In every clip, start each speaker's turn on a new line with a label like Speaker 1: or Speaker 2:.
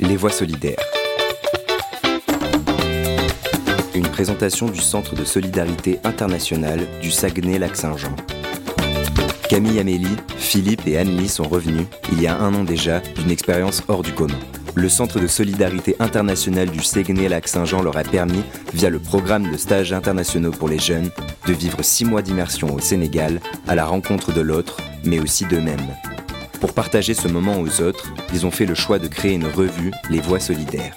Speaker 1: Les Voix solidaires. Une présentation du Centre de solidarité internationale du Saguenay-Lac-Saint-Jean. Camille Amélie, Philippe et Anne-Lie sont revenus, il y a un an déjà, d'une expérience hors du commun. Le Centre de solidarité internationale du Saguenay-Lac-Saint-Jean leur a permis, via le programme de stages internationaux pour les jeunes, de vivre six mois d'immersion au Sénégal, à la rencontre de l'autre, mais aussi d'eux-mêmes. Pour partager ce moment aux autres, ils ont fait le choix de créer une revue, Les Voix solidaires.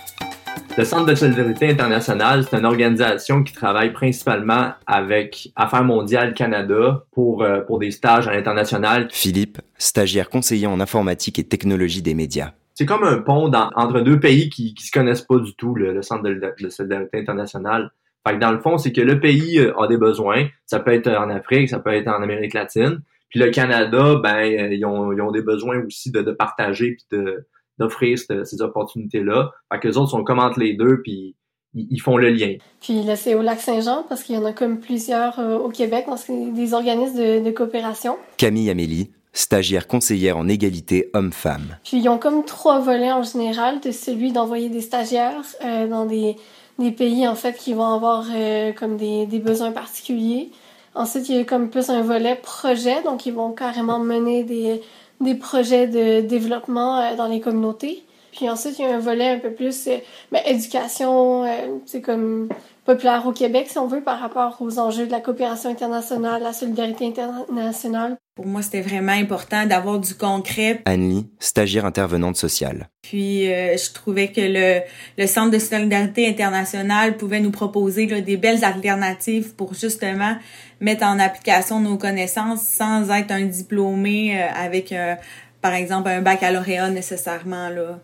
Speaker 2: Le Centre de solidarité internationale, c'est une organisation qui travaille principalement avec Affaires mondiales Canada pour, euh, pour des stages à l'international.
Speaker 1: Philippe, stagiaire conseiller en informatique et technologie des médias.
Speaker 2: C'est comme un pont dans, entre deux pays qui, qui se connaissent pas du tout, le, le Centre de, de, solidarité internationale. Fait que dans le fond, c'est que le pays euh, a des besoins. Ça peut être en Afrique, ça peut être en Amérique latine. Puis le Canada, ben, euh, ils ont, ils ont des besoins aussi de, de partager puis de, d'offrir ces opportunités-là. Fait que les autres sont comme entre les deux, puis ils, font le lien.
Speaker 3: Puis là, c'est au Lac-Saint-Jean, parce qu'il y en a comme plusieurs euh, au Québec, donc c'est des organismes de, de coopération.
Speaker 1: Camille Amélie, stagiaire conseillère en égalité homme-femme.
Speaker 3: Puis ils ont comme trois volets en général, de celui d'envoyer des stagiaires euh, dans des, des pays, en fait, qui vont avoir euh, comme des, des besoins particuliers. Ensuite, il y a comme plus un volet projet, donc ils vont carrément mener des, des projets de développement euh, dans les communautés. Puis ensuite, il y a un volet un peu plus euh, ben, éducation, euh, c'est comme populaire au Québec, si on veut, par rapport aux enjeux de la coopération internationale, la solidarité internationale.
Speaker 4: Pour moi, c'était vraiment important d'avoir du concret.
Speaker 1: Annie, stagiaire intervenante sociale.
Speaker 4: Puis, euh, je trouvais que le, le Centre de solidarité internationale pouvait nous proposer là, des belles alternatives pour justement mettre en application nos connaissances sans être un diplômé euh, avec, euh, par exemple, un baccalauréat nécessairement. Là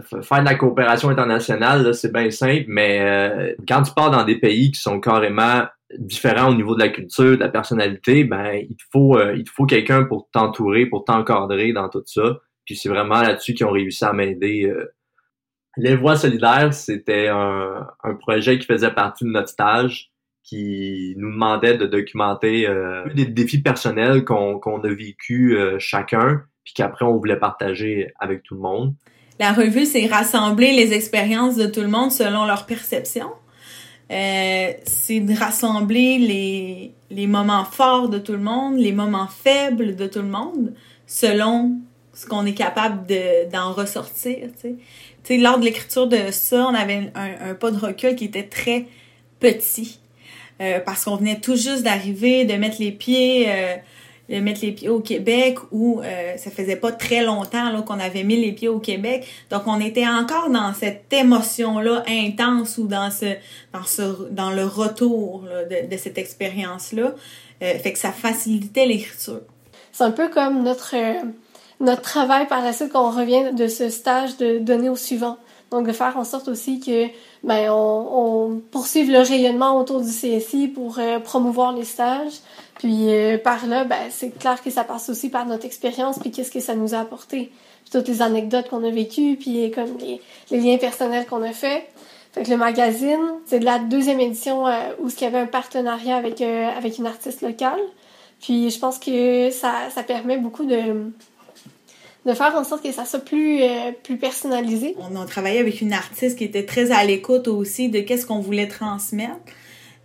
Speaker 2: faire de la coopération internationale, c'est bien simple, mais euh, quand tu pars dans des pays qui sont carrément différents au niveau de la culture, de la personnalité, ben il te faut euh, il faut quelqu'un pour t'entourer, pour t'encadrer dans tout ça. Puis c'est vraiment là-dessus qu'ils ont réussi à m'aider. Euh. Les Voix solidaires, c'était un, un, projet qui faisait partie de notre stage, qui nous demandait de documenter des défis personnels qu'on qu'on a vécu chacun, puis qu'après on voulait partager avec tout le monde.
Speaker 4: La revue, c'est rassembler les expériences de tout le monde selon leur perception. Euh, c'est de rassembler les, les moments forts de tout le monde, les moments faibles de tout le monde, selon ce qu'on est capable d'en ressortir. Tu sais. lors de l'écriture de ça, on avait un, un, pas de recul qui était très petit. Euh, parce qu'on venait tout juste d'arriver, de mettre les pieds euh, de mettre les pieds au Québec où euh, ça faisait pas très longtemps là qu'on avait mis les pieds au Québec. Donc on était encore dans cette émotion là intense ou dans ce dans ce dans le retour là, de, de, cette expérience là. Euh, fait que ça facilitait l'écriture.
Speaker 3: C'est un peu comme notre euh, notre travail par la suite quand on revient de ce stage de donner au suivant. Donc de faire en sorte aussi que ben on, on poursuive le rayonnement autour du CSI pour euh, promouvoir les stages. Puis euh, par là, ben c'est clair que ça passe aussi par notre expérience puis qu'est-ce que ça nous a apporté. Puis toutes les anecdotes qu'on a vécues puis comme les, les liens personnels qu'on a fait. Fait que le magazine, c'est de la deuxième édition euh, où il y avait un partenariat avec avec une artiste locale. Puis je pense que ça ça permet beaucoup de de faire en sorte que ça soit plus euh, plus personnalisé.
Speaker 4: On a travaillé avec une artiste qui était très à l'écoute aussi de qu'est-ce qu'on voulait transmettre.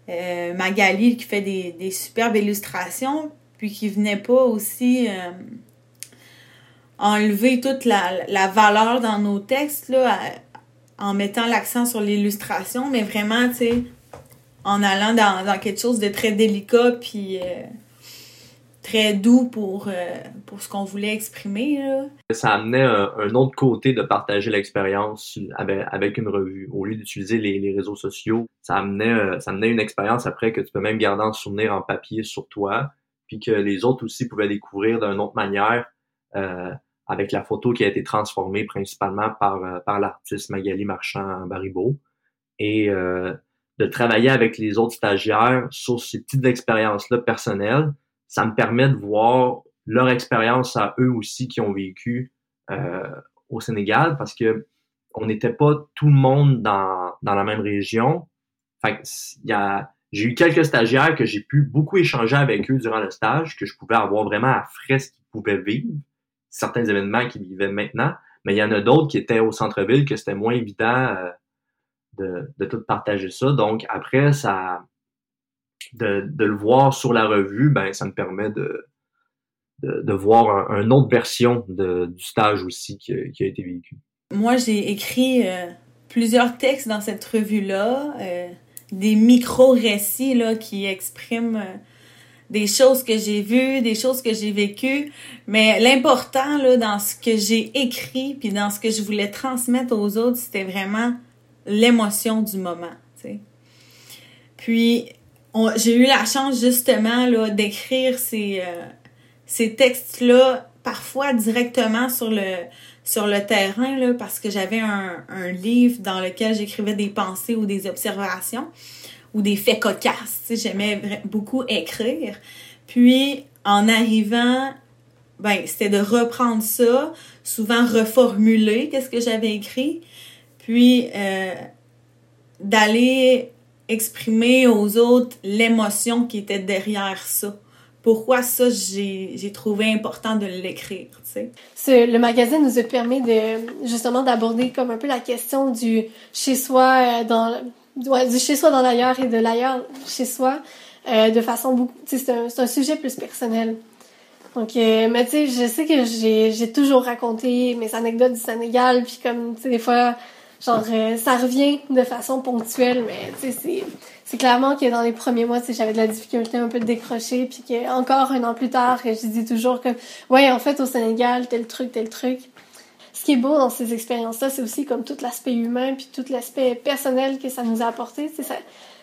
Speaker 4: Euh, Magali qui fait des, superbes illustrations, puis qui venait pas aussi euh, enlever toute la, valeur dans nos textes en mettant l'accent sur l'illustration, mais vraiment, tu sais, en allant dans, dans quelque chose de très délicat, puis très doux pour, euh, pour ce qu'on voulait exprimer.
Speaker 2: Ça amenait un, autre côté de partager l'expérience avec, avec une revue. Au lieu d'utiliser les, réseaux sociaux, ça amenait, euh, ça amenait une expérience après que tu peux même garder en souvenir en papier sur toi, puis que les autres aussi pouvaient découvrir d'une autre manière euh, avec la photo qui a été transformée principalement par, par l'artiste Magali Marchand Baribeau. Et de travailler avec les autres stagiaires sur ces petites expériences-là personnelles, ça me permet de voir leur expérience à eux aussi qui ont vécu euh, au Sénégal parce que on n'était pas tout le monde dans, dans la même région. Fait j'ai eu quelques stagiaires que j'ai pu beaucoup échanger avec eux durant le stage, que je pouvais avoir vraiment à frais ce qu'ils pouvaient vivre, certains événements qu'ils vivaient maintenant. Mais il y en a d'autres qui étaient au centre-ville que c'était moins évident euh, de, de tout partager ça. Donc après, ça de, le voir sur la revue, ben ça me permet de, de, voir un, une autre version du stage aussi qui, a été vécu.
Speaker 4: Moi, j'ai écrit euh, plusieurs textes dans cette revue-là, euh, des micro-récits là, qui expriment euh, des choses que j'ai vues, des choses que j'ai vécues. Mais l'important là, dans ce que j'ai écrit, puis dans ce que je voulais transmettre aux autres, c'était vraiment l'émotion du moment. sais. Puis, j'ai eu la chance justement d'écrire ces, euh, ces textes-là, parfois directement sur le sur le terrain là, parce que j'avais un, un livre dans lequel j'écrivais des pensées ou des observations ou des faits cocasses. J'aimais beaucoup écrire. Puis en arrivant, ben c'était de reprendre ça, souvent reformuler qu'est-ce que j'avais écrit, puis euh, d'aller exprimer aux autres l'émotion qui était derrière ça pourquoi ça, j'ai trouvé important de l'écrire, tu
Speaker 3: sais. Le magazine nous a permis de, justement, d'aborder comme un peu la question du chez-soi euh, dans, ouais, du chez-soi dans l'ailleurs et de l'ailleurs chez soi, euh, de façon beaucoup, c'est un, un, sujet plus personnel. Donc, euh, mais tu sais, je sais que j'ai toujours raconté mes anecdotes du Sénégal, puis comme, tu sais, des fois, genre, euh, ça revient de façon ponctuelle, mais tu sais, c'est clairement que dans les premiers mois, j'avais de la difficulté un peu de décrocher, puis que encore un an plus tard, je dis toujours que, ouais, en fait, au Sénégal, tel truc, tel truc. Ce qui est beau dans ces expériences-là, c'est aussi comme tout l'aspect humain, puis tout l'aspect personnel que ça nous a apporté.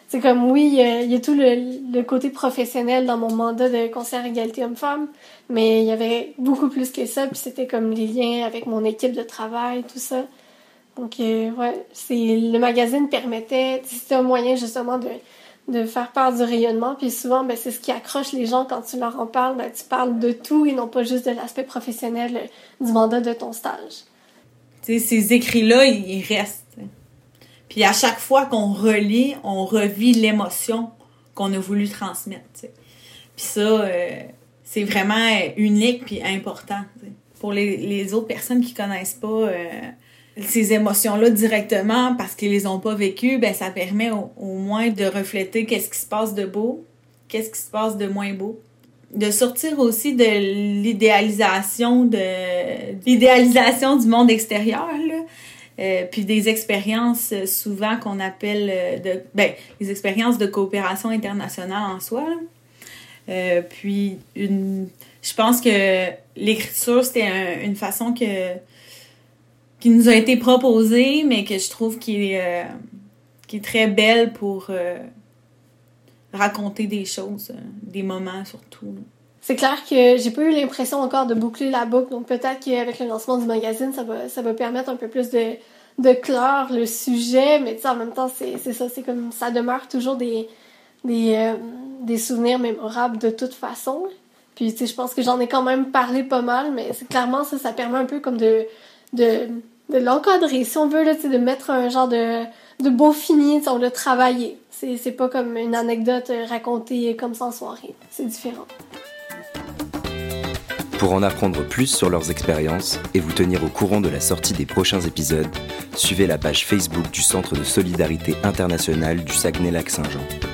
Speaker 3: C'est comme, oui, il y, a, tout le, le, côté professionnel dans mon mandat de conseiller égalité homme-femme, mais il y avait beaucoup plus que ça, puis c'était comme les liens avec mon équipe de travail, tout ça. Donc, euh, ouais, c'est le magazine permettait, c'était un moyen justement de, de faire part du rayonnement. Puis souvent, ben, c'est ce qui accroche les gens quand tu leur en parles. Ben, tu parles de tout et non pas juste de l'aspect professionnel euh, du mandat de ton stage.
Speaker 4: Tu sais, ces écrits-là, ils restent. Puis à chaque fois qu'on relit, on revit l'émotion qu'on a voulu transmettre. T'sais. Puis ça, euh, c'est vraiment unique puis important. T'sais. Pour les, les, autres personnes qui connaissent pas euh, ces émotions-là directement parce qu'ils les ont pas vécues, ben ça permet au, moins de refléter qu'est-ce qui se passe de beau, qu'est-ce qui se passe de moins beau. De sortir aussi de l'idéalisation de l'idéalisation du monde extérieur, là. Euh, puis des expériences euh, souvent qu'on appelle euh, de ben les expériences de coopération internationale en soi. Euh, puis une je pense que l'écriture c'était une façon que qui nous a été proposée, mais que je trouve qui est, euh, est très belle pour euh, raconter des choses, euh, des moments surtout.
Speaker 3: C'est clair que j'ai pas eu l'impression encore de boucler la boucle, donc peut-être qu'avec le lancement du magazine, ça va, ça va permettre un peu plus de, de clore le sujet, mais en même temps, c'est ça, c'est comme ça demeure toujours des, des, des souvenirs mémorables de toute façon. Puis, tu sais, je pense que j'en ai quand même parlé pas mal, mais c'est clairement ça, ça permet un peu comme de de l'encadrer, si on veut, là, de mettre un genre de, de beau fini, on l'a travaillé. C'est, pas comme une anecdote euh, racontée comme ça en soirée. C'est différent.
Speaker 1: Pour en apprendre plus sur leurs expériences et vous tenir au courant de la sortie des prochains épisodes, suivez la page Facebook du Centre de solidarité internationale du Saguenay-Lac-Saint-Jean.